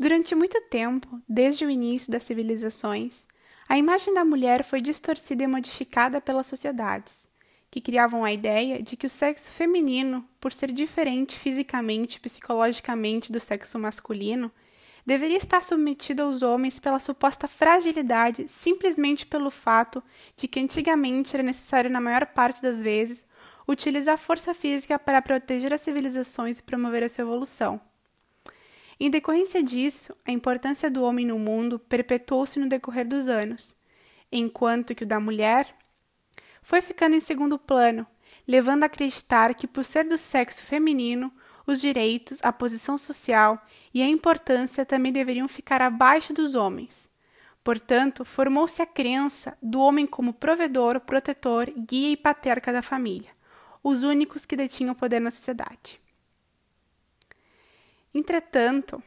Durante muito tempo, desde o início das civilizações, a imagem da mulher foi distorcida e modificada pelas sociedades, que criavam a ideia de que o sexo feminino, por ser diferente fisicamente e psicologicamente do sexo masculino, deveria estar submetido aos homens pela suposta fragilidade simplesmente pelo fato de que antigamente era necessário, na maior parte das vezes, utilizar força física para proteger as civilizações e promover a sua evolução. Em decorrência disso, a importância do homem no mundo perpetuou-se no decorrer dos anos, enquanto que o da mulher foi ficando em segundo plano, levando a acreditar que, por ser do sexo feminino, os direitos, a posição social e a importância também deveriam ficar abaixo dos homens. Portanto, formou-se a crença do homem como provedor, protetor, guia e patriarca da família, os únicos que detinham poder na sociedade. Entretanto,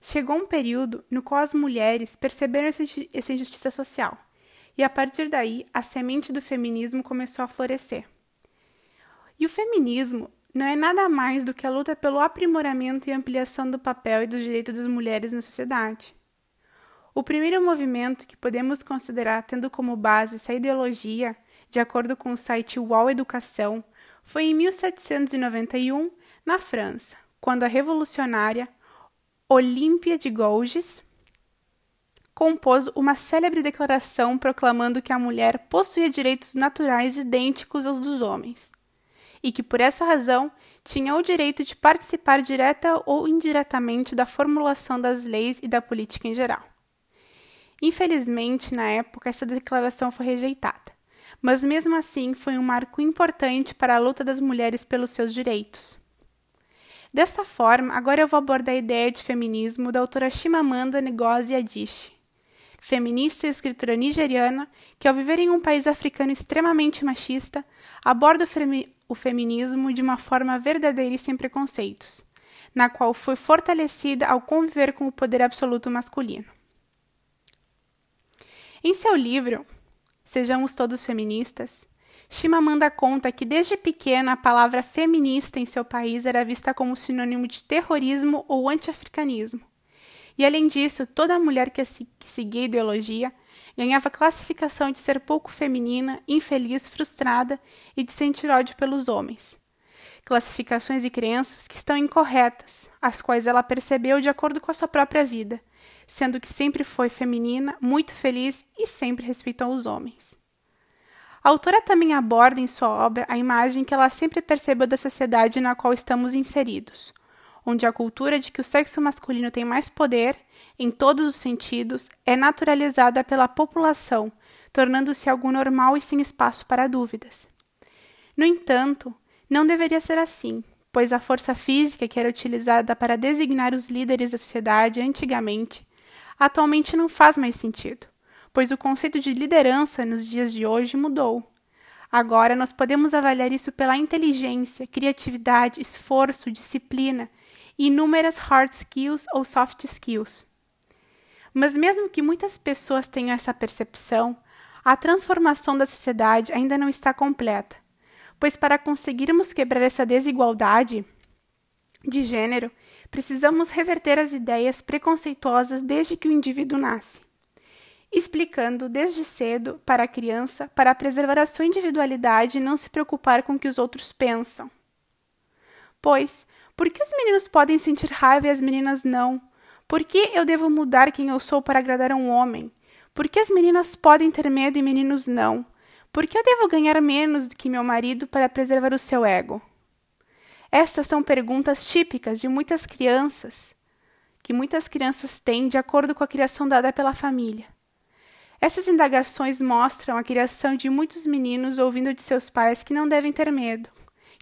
chegou um período no qual as mulheres perceberam essa injustiça social, e a partir daí a semente do feminismo começou a florescer. E o feminismo não é nada mais do que a luta pelo aprimoramento e ampliação do papel e dos direitos das mulheres na sociedade. O primeiro movimento que podemos considerar tendo como base essa ideologia, de acordo com o site UOL Educação, foi em 1791, na França, quando a revolucionária Olímpia de Gouges compôs uma célebre declaração proclamando que a mulher possuía direitos naturais idênticos aos dos homens, e que por essa razão tinha o direito de participar direta ou indiretamente da formulação das leis e da política em geral. Infelizmente, na época, essa declaração foi rejeitada mas mesmo assim foi um marco importante para a luta das mulheres pelos seus direitos. Dessa forma, agora eu vou abordar a ideia de feminismo da autora Chimamanda Ngozi Adichie, feminista e escritora nigeriana que, ao viver em um país africano extremamente machista, aborda o, femi o feminismo de uma forma verdadeira e sem preconceitos, na qual foi fortalecida ao conviver com o poder absoluto masculino. Em seu livro Sejamos todos feministas. Chimamanda conta que desde pequena a palavra feminista em seu país era vista como sinônimo de terrorismo ou anti-africanismo. E além disso, toda mulher que, que seguia ideologia ganhava classificação de ser pouco feminina, infeliz, frustrada e de sentir ódio pelos homens. Classificações e crenças que estão incorretas, as quais ela percebeu de acordo com a sua própria vida, sendo que sempre foi feminina, muito feliz e sempre respeitou os homens. A autora também aborda em sua obra a imagem que ela sempre percebeu da sociedade na qual estamos inseridos, onde a cultura de que o sexo masculino tem mais poder, em todos os sentidos, é naturalizada pela população, tornando-se algo normal e sem espaço para dúvidas. No entanto, não deveria ser assim, pois a força física que era utilizada para designar os líderes da sociedade antigamente atualmente não faz mais sentido, pois o conceito de liderança nos dias de hoje mudou. Agora nós podemos avaliar isso pela inteligência, criatividade, esforço, disciplina e inúmeras hard skills ou soft skills. Mas mesmo que muitas pessoas tenham essa percepção, a transformação da sociedade ainda não está completa, pois para conseguirmos quebrar essa desigualdade de gênero, precisamos reverter as ideias preconceituosas desde que o indivíduo nasce, explicando desde cedo para a criança para preservar a sua individualidade e não se preocupar com o que os outros pensam. Pois, por que os meninos podem sentir raiva e as meninas não? Por que eu devo mudar quem eu sou para agradar a um homem? Por que as meninas podem ter medo e meninos não? Por que eu devo ganhar menos do que meu marido para preservar o seu ego? Estas são perguntas típicas de muitas crianças, que muitas crianças têm de acordo com a criação dada pela família. Essas indagações mostram a criação de muitos meninos ouvindo de seus pais que não devem ter medo,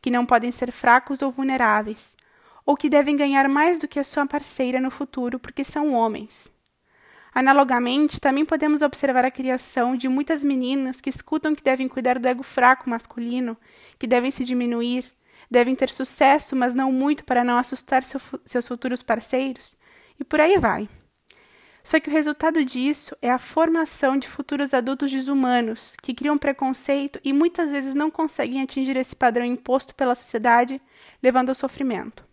que não podem ser fracos ou vulneráveis, ou que devem ganhar mais do que a sua parceira no futuro porque são homens. Analogamente, também podemos observar a criação de muitas meninas que escutam que devem cuidar do ego fraco masculino, que devem se diminuir, devem ter sucesso, mas não muito para não assustar seu, seus futuros parceiros, e por aí vai. Só que o resultado disso é a formação de futuros adultos desumanos, que criam preconceito e muitas vezes não conseguem atingir esse padrão imposto pela sociedade, levando ao sofrimento.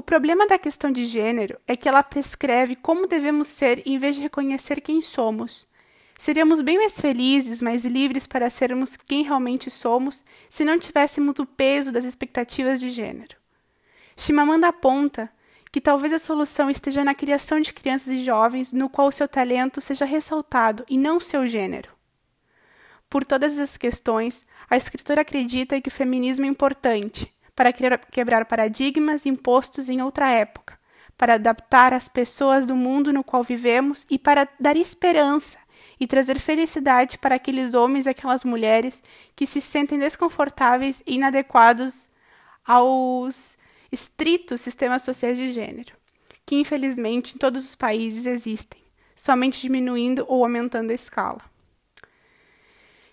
O problema da questão de gênero é que ela prescreve como devemos ser em vez de reconhecer quem somos. Seríamos bem mais felizes, mais livres para sermos quem realmente somos se não tivéssemos o peso das expectativas de gênero. Chimamanda aponta que talvez a solução esteja na criação de crianças e jovens no qual o seu talento seja ressaltado e não seu gênero. Por todas essas questões, a escritora acredita que o feminismo é importante, para quebrar paradigmas impostos em outra época, para adaptar as pessoas do mundo no qual vivemos e para dar esperança e trazer felicidade para aqueles homens e aquelas mulheres que se sentem desconfortáveis e inadequados aos estritos sistemas sociais de gênero, que infelizmente em todos os países existem, somente diminuindo ou aumentando a escala.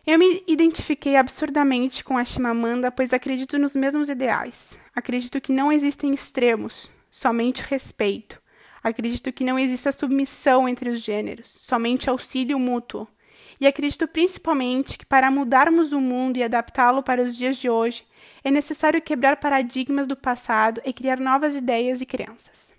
Eu me identifiquei absurdamente com a Chimamanda, pois acredito nos mesmos ideais. Acredito que não existem extremos, somente respeito. Acredito que não exista submissão entre os gêneros, somente auxílio mútuo. E acredito principalmente que para mudarmos o mundo e adaptá-lo para os dias de hoje, é necessário quebrar paradigmas do passado e criar novas ideias e crenças.